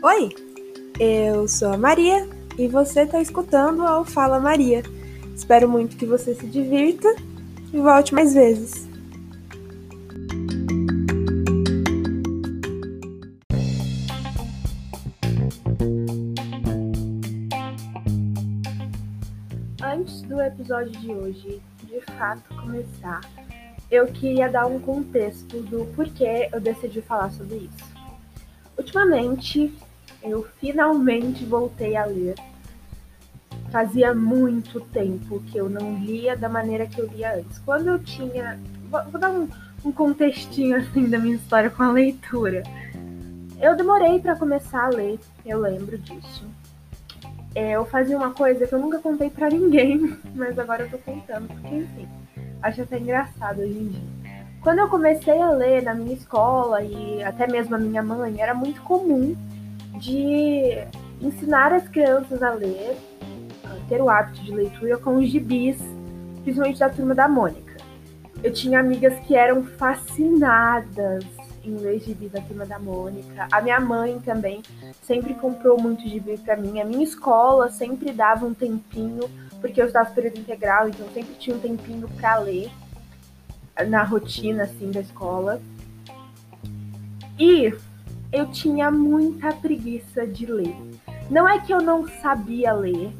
Oi, eu sou a Maria e você está escutando ao Fala Maria. Espero muito que você se divirta e volte mais vezes. Antes do episódio de hoje de fato começar, eu queria dar um contexto do porquê eu decidi falar sobre isso. Ultimamente, eu finalmente voltei a ler. Fazia muito tempo que eu não lia da maneira que eu lia antes. Quando eu tinha. Vou, dar um, um contextinho assim da minha história com a leitura. Eu demorei para começar a ler, eu lembro disso. É, eu fazia uma coisa que eu nunca contei para ninguém, mas agora eu tô contando, porque enfim, acho até engraçado hoje em dia. Quando eu comecei a ler na minha escola e até mesmo a minha mãe, era muito comum de ensinar as crianças a ler, a ter o hábito de leitura com os gibis, principalmente da turma da Mônica. Eu tinha amigas que eram fascinadas em ler gibis da turma da Mônica. A minha mãe também sempre comprou muito gibi para mim. A minha escola sempre dava um tempinho, porque eu estava período integral, então sempre tinha um tempinho para ler na rotina assim da escola. E eu tinha muita preguiça de ler. Não é que eu não sabia ler,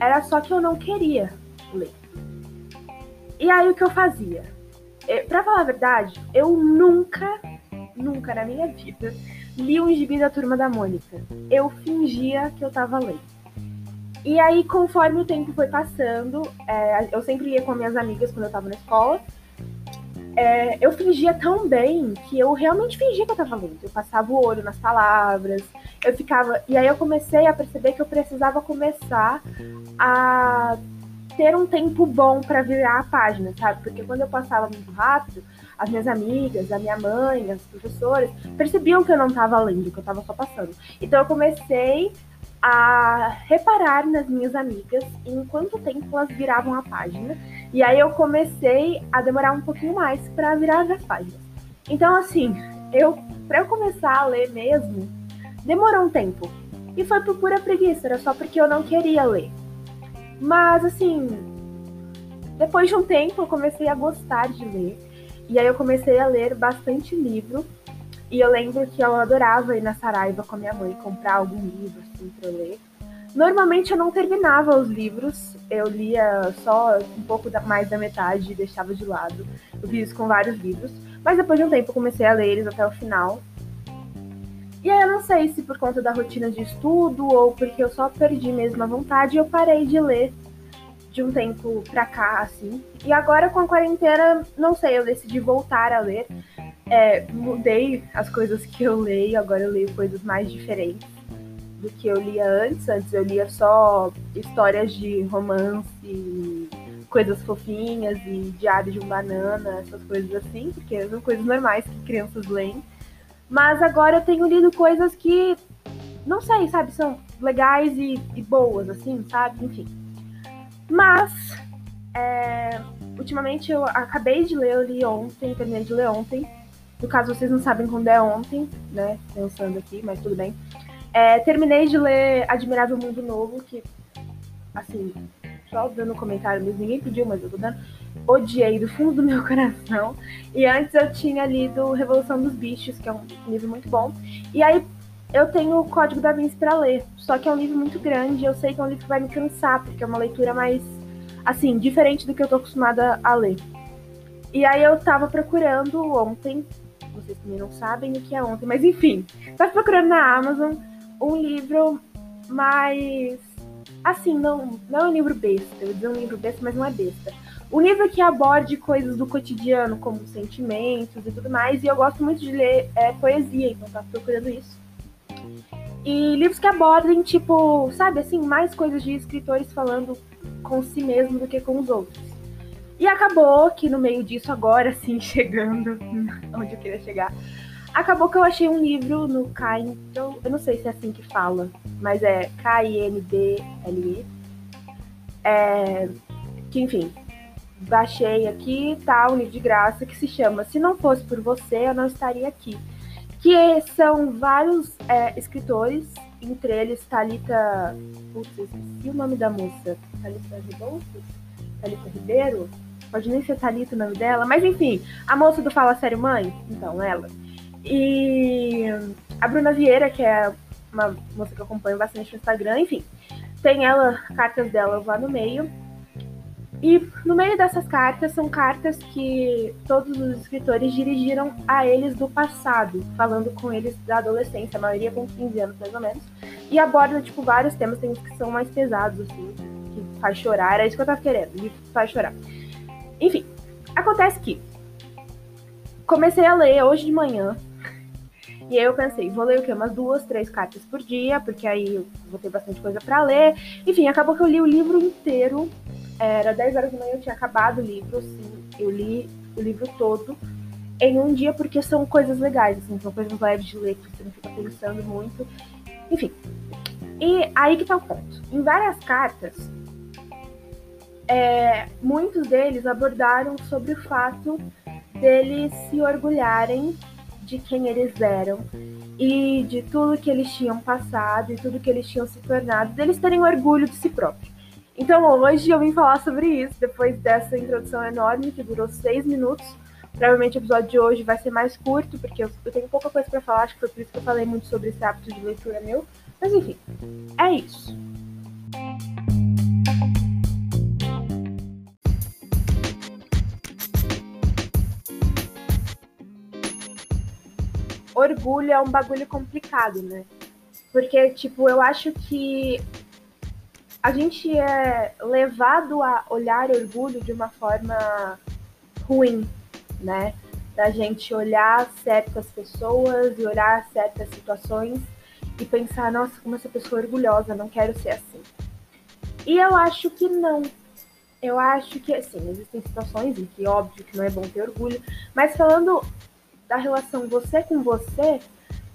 era só que eu não queria ler. E aí o que eu fazia? É, pra falar a verdade, eu nunca, nunca na minha vida li um gibi da Turma da Mônica. Eu fingia que eu tava lendo. E aí, conforme o tempo foi passando, é, eu sempre ia com minhas amigas quando eu tava na escola, é, eu fingia tão bem que eu realmente fingia que eu tava lendo. Eu passava o olho nas palavras, eu ficava. E aí eu comecei a perceber que eu precisava começar a ter um tempo bom para virar a página, sabe? Porque quando eu passava muito rápido, as minhas amigas, a minha mãe, as professoras percebiam que eu não estava lendo, que eu estava só passando. Então eu comecei a reparar nas minhas amigas em quanto tempo elas viravam a página. E aí eu comecei a demorar um pouquinho mais para virar as páginas. Então, assim, eu para eu começar a ler mesmo, demorou um tempo. E foi por pura preguiça, era só porque eu não queria ler. Mas, assim, depois de um tempo eu comecei a gostar de ler. E aí eu comecei a ler bastante livro. E eu lembro que eu adorava ir na Saraiva com a minha mãe comprar algum livro assim para ler. Normalmente eu não terminava os livros, eu lia só um pouco mais da metade e deixava de lado. Eu fiz isso com vários livros, mas depois de um tempo eu comecei a ler eles até o final. E aí eu não sei se por conta da rotina de estudo ou porque eu só perdi mesmo a vontade, eu parei de ler de um tempo pra cá, assim. E agora com a quarentena, não sei, eu decidi voltar a ler é, mudei as coisas que eu leio, agora eu leio coisas mais diferentes do que eu lia antes. Antes eu lia só histórias de romance, coisas fofinhas e diário de um banana, essas coisas assim, porque são coisas normais que crianças leem. Mas agora eu tenho lido coisas que, não sei, sabe, são legais e, e boas, assim, sabe? Enfim. Mas, é, ultimamente eu acabei de ler, eu li ontem, terminei de ler ontem, no caso, vocês não sabem quando é ontem, né? Pensando aqui, mas tudo bem. É, terminei de ler Admirável Mundo Novo, que, assim, só dando comentário mesmo, ninguém pediu, mas eu tô dando. Odiei do fundo do meu coração. E antes eu tinha lido Revolução dos Bichos, que é um livro muito bom. E aí eu tenho o Código da Vinci para ler. Só que é um livro muito grande, eu sei que é um livro que vai me cansar, porque é uma leitura mais, assim, diferente do que eu tô acostumada a ler. E aí eu tava procurando ontem vocês também não sabem o que é ontem, mas enfim, tava procurando na Amazon um livro mais. Assim, não, não é um livro besta, eu ia dizer um livro besta, mas não é besta. Um livro que aborde coisas do cotidiano, como sentimentos e tudo mais, e eu gosto muito de ler é, poesia, então tava procurando isso. E livros que abordem, tipo, sabe, assim, mais coisas de escritores falando com si mesmo do que com os outros. E acabou que no meio disso, agora sim, chegando onde eu queria chegar, acabou que eu achei um livro no Kindle, eu não sei se é assim que fala, mas é K-I-N-D-L-E. É, que enfim, baixei aqui, tá, um livro de graça que se chama Se Não Fosse Por Você, Eu Não Estaria Aqui. Que são vários é, escritores entre eles Thalita. Putz, esqueci o nome da moça. Thalita Rebouças? Thalita Ribeiro? Pode nem ser Thalita o nome dela, mas enfim, a moça do Fala Sério Mãe, então, ela. E a Bruna Vieira, que é uma moça que eu acompanho bastante no Instagram, enfim. Tem ela, cartas dela lá no meio. E no meio dessas cartas são cartas que todos os escritores dirigiram a eles do passado, falando com eles da adolescência, a maioria com 15 anos mais ou menos. E aborda, tipo, vários temas, tem que são mais pesados, assim, que faz chorar. Era isso que eu tava querendo, que faz chorar. Enfim, acontece que comecei a ler hoje de manhã. E aí eu pensei, vou ler o quê? Umas duas, três cartas por dia, porque aí eu vou ter bastante coisa para ler. Enfim, acabou que eu li o livro inteiro. Era 10 horas da manhã, eu tinha acabado o livro, sim. Eu li o livro todo em um dia, porque são coisas legais, assim, são coisas leves de ler, que você não fica pensando muito. Enfim. E aí que tá o ponto. Em várias cartas, é, muitos deles abordaram sobre o fato deles se orgulharem de quem eles eram e de tudo que eles tinham passado e tudo que eles tinham se tornado, deles terem orgulho de si próprios. Então hoje eu vim falar sobre isso, depois dessa introdução enorme que durou seis minutos. Provavelmente o episódio de hoje vai ser mais curto, porque eu, eu tenho pouca coisa para falar, acho que foi por isso que eu falei muito sobre esse hábito de leitura meu. Mas enfim, é isso. orgulho é um bagulho complicado, né? Porque, tipo, eu acho que a gente é levado a olhar orgulho de uma forma ruim, né? Da gente olhar certas pessoas e olhar certas situações e pensar, nossa, como essa pessoa é orgulhosa, não quero ser assim. E eu acho que não. Eu acho que, assim, existem situações em que, óbvio, que não é bom ter orgulho, mas falando da relação você com você,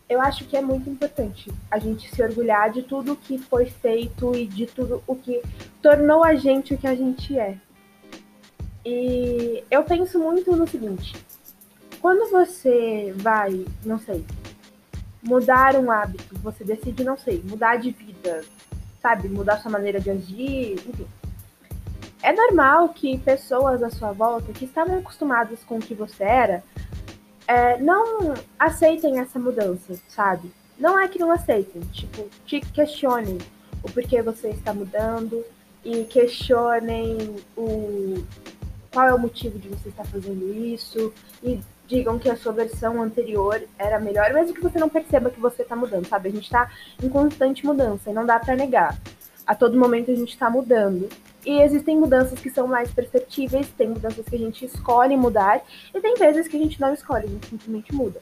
eu acho que é muito importante a gente se orgulhar de tudo que foi feito e de tudo o que tornou a gente o que a gente é. E eu penso muito no seguinte: quando você vai, não sei, mudar um hábito, você decide, não sei, mudar de vida, sabe, mudar sua maneira de agir, enfim. É normal que pessoas à sua volta que estavam acostumadas com o que você era é, não aceitem essa mudança, sabe? Não é que não aceitem, tipo, te questionem o porquê você está mudando e questionem o qual é o motivo de você estar fazendo isso e digam que a sua versão anterior era melhor, mesmo que você não perceba que você está mudando, sabe? A gente está em constante mudança e não dá para negar. A todo momento a gente está mudando. E existem mudanças que são mais perceptíveis, tem mudanças que a gente escolhe mudar, e tem vezes que a gente não escolhe, a gente simplesmente muda.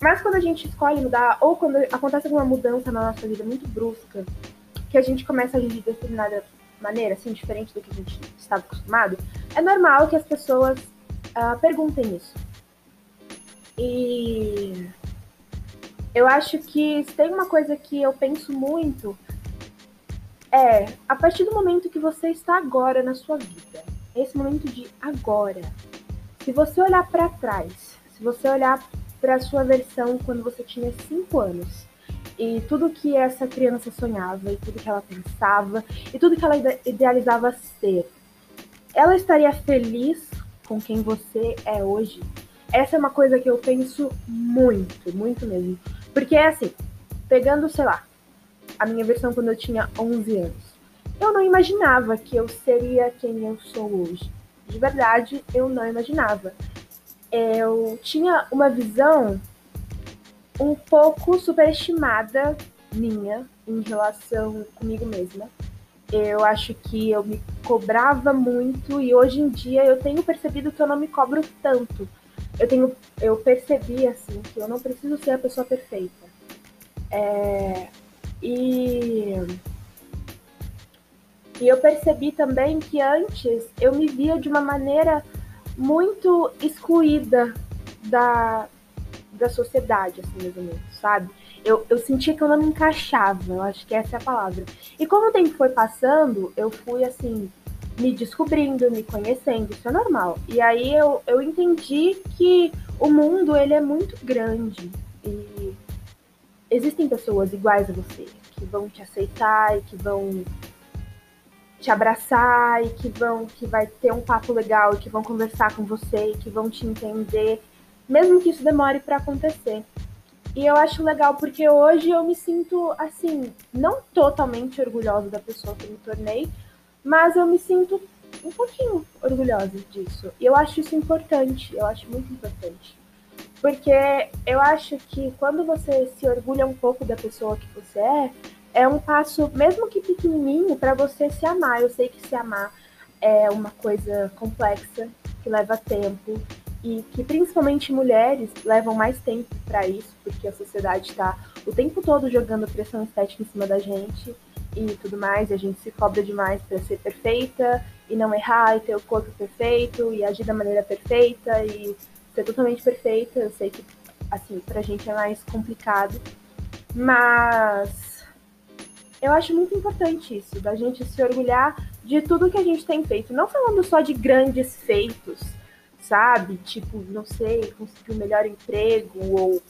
Mas quando a gente escolhe mudar, ou quando acontece alguma mudança na nossa vida muito brusca, que a gente começa a agir de determinada maneira, assim, diferente do que a gente estava acostumado, é normal que as pessoas uh, perguntem isso. E eu acho que se tem uma coisa que eu penso muito é a partir do momento que você está agora na sua vida, esse momento de agora. Se você olhar para trás, se você olhar para a sua versão quando você tinha 5 anos, e tudo que essa criança sonhava, e tudo que ela pensava, e tudo que ela idealizava ser, ela estaria feliz com quem você é hoje? Essa é uma coisa que eu penso muito, muito mesmo. Porque é assim, pegando, sei lá, a minha versão quando eu tinha 11 anos. Eu não imaginava que eu seria quem eu sou hoje. De verdade, eu não imaginava. Eu tinha uma visão um pouco superestimada minha em relação comigo mesma. Eu acho que eu me cobrava muito e hoje em dia eu tenho percebido que eu não me cobro tanto. Eu tenho, eu percebi assim que eu não preciso ser a pessoa perfeita. É, e, e eu percebi também que antes eu me via de uma maneira muito excluída da, da sociedade, assim, mais ou menos, sabe? Eu, eu sentia que eu não me encaixava, eu acho que essa é a palavra. E como o tempo foi passando, eu fui, assim, me descobrindo, me conhecendo, isso é normal. E aí eu, eu entendi que o mundo, ele é muito grande. E existem pessoas iguais a você, que vão te aceitar e que vão te abraçar e que vão que vai ter um papo legal e que vão conversar com você e que vão te entender, mesmo que isso demore para acontecer. E eu acho legal porque hoje eu me sinto assim, não totalmente orgulhosa da pessoa que me tornei, mas eu me sinto um pouquinho orgulhosa disso. E eu acho isso importante, eu acho muito importante. Porque eu acho que quando você se orgulha um pouco da pessoa que você é, é um passo, mesmo que pequenininho, para você se amar. Eu sei que se amar é uma coisa complexa, que leva tempo e que principalmente mulheres levam mais tempo para isso, porque a sociedade está o tempo todo jogando pressão estética em cima da gente e tudo mais, e a gente se cobra demais para ser perfeita e não errar e ter o corpo perfeito e agir da maneira perfeita e ser totalmente perfeita. Eu sei que assim, pra gente é mais complicado, mas eu acho muito importante isso, da gente se orgulhar de tudo que a gente tem feito. Não falando só de grandes feitos, sabe? Tipo, não sei, conseguir o um melhor emprego ou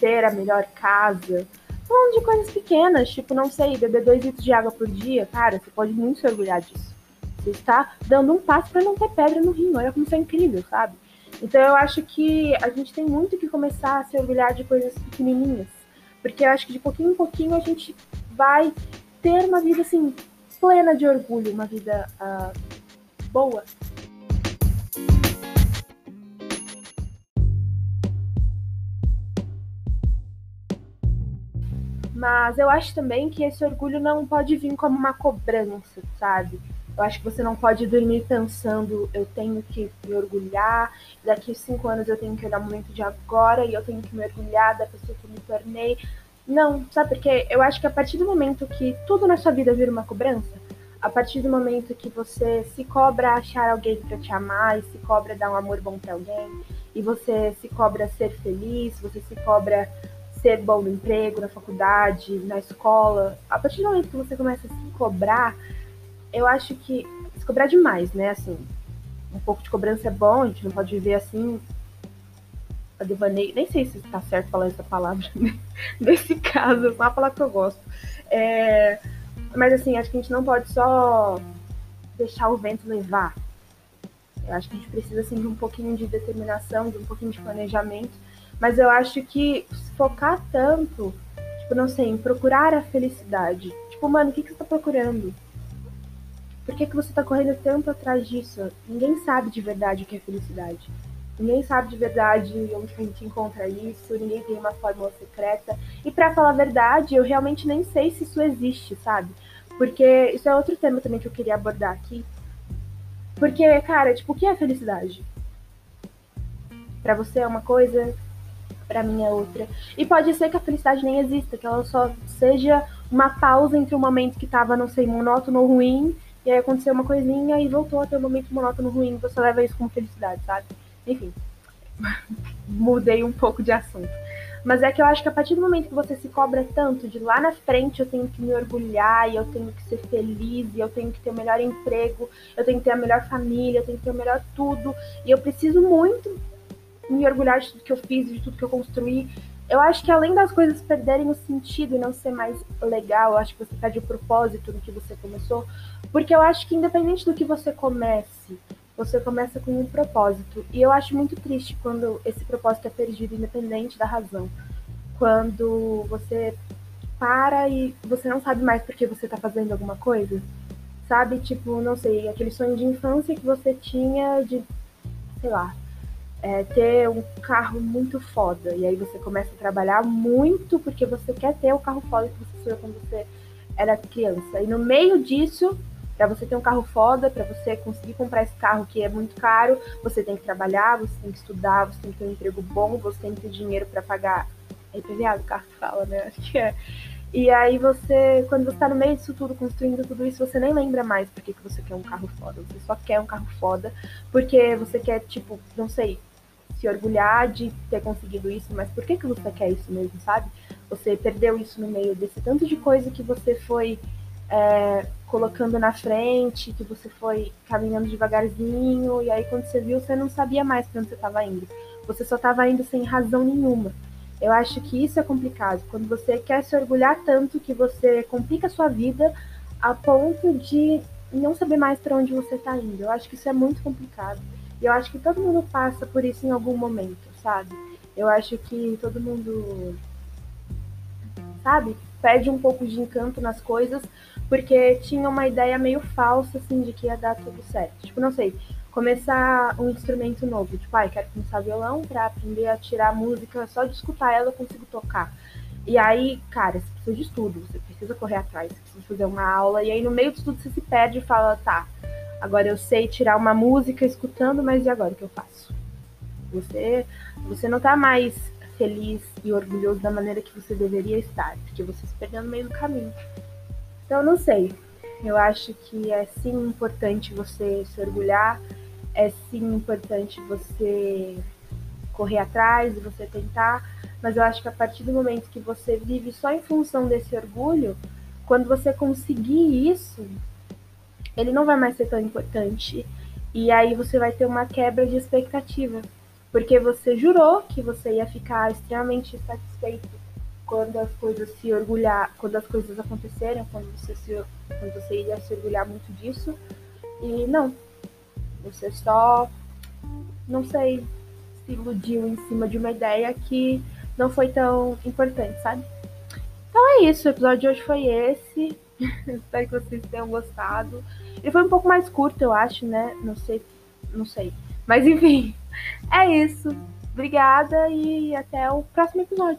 ter a melhor casa. Falando de coisas pequenas, tipo, não sei, beber dois litros de água por dia, cara, você pode muito se orgulhar disso. Você está dando um passo para não ter pedra no rim. Olha como isso é incrível, sabe? Então eu acho que a gente tem muito que começar a se orgulhar de coisas pequenininhas. Porque eu acho que de pouquinho em pouquinho a gente vai ter uma vida assim plena de orgulho, uma vida uh, boa. Mas eu acho também que esse orgulho não pode vir como uma cobrança, sabe? Eu acho que você não pode dormir pensando, eu tenho que me orgulhar, daqui cinco anos eu tenho que olhar o momento de agora e eu tenho que me orgulhar da pessoa que me tornei. Não, sabe porque eu acho que a partir do momento que tudo na sua vida vira uma cobrança, a partir do momento que você se cobra achar alguém para te amar e se cobra dar um amor bom para alguém, e você se cobra ser feliz, você se cobra ser bom no emprego, na faculdade, na escola, a partir do momento que você começa a se cobrar, eu acho que se cobrar demais, né? Assim, um pouco de cobrança é bom, a gente não pode viver assim a devaneio. Nem sei se está certo falar essa palavra nesse caso, é uma palavra que eu gosto. É, mas assim, acho que a gente não pode só deixar o vento levar. Eu acho que a gente precisa assim, de um pouquinho de determinação, de um pouquinho de planejamento. Mas eu acho que focar tanto, tipo, não sei, em procurar a felicidade. Tipo, mano, o que, que você tá procurando? Por que, que você tá correndo tanto atrás disso? Ninguém sabe de verdade o que é felicidade. Ninguém sabe de verdade onde a gente encontra isso, ninguém tem uma fórmula secreta. E para falar a verdade, eu realmente nem sei se isso existe, sabe? Porque isso é outro tema também que eu queria abordar aqui. Porque, cara, tipo, o que é felicidade? Para você é uma coisa, para mim é outra. E pode ser que a felicidade nem exista, que ela só seja uma pausa entre um momento que tava, não sei, monótono ou ruim, e aí aconteceu uma coisinha e voltou a ter um momento monótono ruim, você leva isso como felicidade, sabe? Enfim, mudei um pouco de assunto. Mas é que eu acho que a partir do momento que você se cobra tanto de lá na frente eu tenho que me orgulhar e eu tenho que ser feliz e eu tenho que ter o melhor emprego, eu tenho que ter a melhor família, eu tenho que ter o melhor tudo e eu preciso muito me orgulhar de tudo que eu fiz, de tudo que eu construí. Eu acho que além das coisas perderem o sentido e não ser mais legal, eu acho que você perde o propósito do que você começou, porque eu acho que independente do que você comece, você começa com um propósito. E eu acho muito triste quando esse propósito é perdido, independente da razão. Quando você para e você não sabe mais por que você está fazendo alguma coisa. Sabe? Tipo, não sei, aquele sonho de infância que você tinha de, sei lá, é, ter um carro muito foda. E aí você começa a trabalhar muito porque você quer ter o carro foda que você sonhou quando você era criança. E no meio disso, para você ter um carro foda, para você conseguir comprar esse carro que é muito caro, você tem que trabalhar, você tem que estudar, você tem que ter um emprego bom, você tem que ter dinheiro para pagar. É IPVA do carro fala, né? Acho que é. E aí você, quando você tá no meio disso tudo, construindo tudo isso, você nem lembra mais por que, que você quer um carro foda. Você só quer um carro foda porque você quer, tipo, não sei, se orgulhar de ter conseguido isso, mas por que, que você quer isso mesmo, sabe? Você perdeu isso no meio desse tanto de coisa que você foi é, colocando na frente, que você foi caminhando devagarzinho, e aí quando você viu, você não sabia mais para onde você estava indo. Você só estava indo sem razão nenhuma. Eu acho que isso é complicado, quando você quer se orgulhar tanto que você complica a sua vida a ponto de não saber mais para onde você está indo. Eu acho que isso é muito complicado. E eu acho que todo mundo passa por isso em algum momento, sabe? Eu acho que todo mundo, sabe, perde um pouco de encanto nas coisas porque tinha uma ideia meio falsa, assim, de que ia dar tudo certo. Tipo, não sei, começar um instrumento novo. Tipo, ai, ah, quero começar violão pra aprender a tirar música, só de escutar ela eu consigo tocar. E aí, cara, você precisa de estudo, você precisa correr atrás, você precisa fazer uma aula, e aí no meio de tudo você se perde e fala, tá, agora eu sei tirar uma música escutando, mas e agora o que eu faço? Você, você não tá mais feliz e orgulhoso da maneira que você deveria estar, porque você se perdeu no meio do caminho. Então, não sei. Eu acho que é sim importante você se orgulhar, é sim importante você correr atrás, você tentar, mas eu acho que a partir do momento que você vive só em função desse orgulho, quando você conseguir isso, ele não vai mais ser tão importante. E aí você vai ter uma quebra de expectativa, porque você jurou que você ia ficar extremamente satisfeito quando as coisas se orgulhar, quando as coisas aconteceram, quando você se, quando você ia se orgulhar muito disso. E não, você só, não sei, se iludiu em cima de uma ideia que não foi tão importante, sabe? Então é isso, o episódio de hoje foi esse. Espero que vocês tenham gostado. Ele foi um pouco mais curto, eu acho, né? Não sei, não sei. Mas enfim, é isso. Obrigada e até o próximo episódio.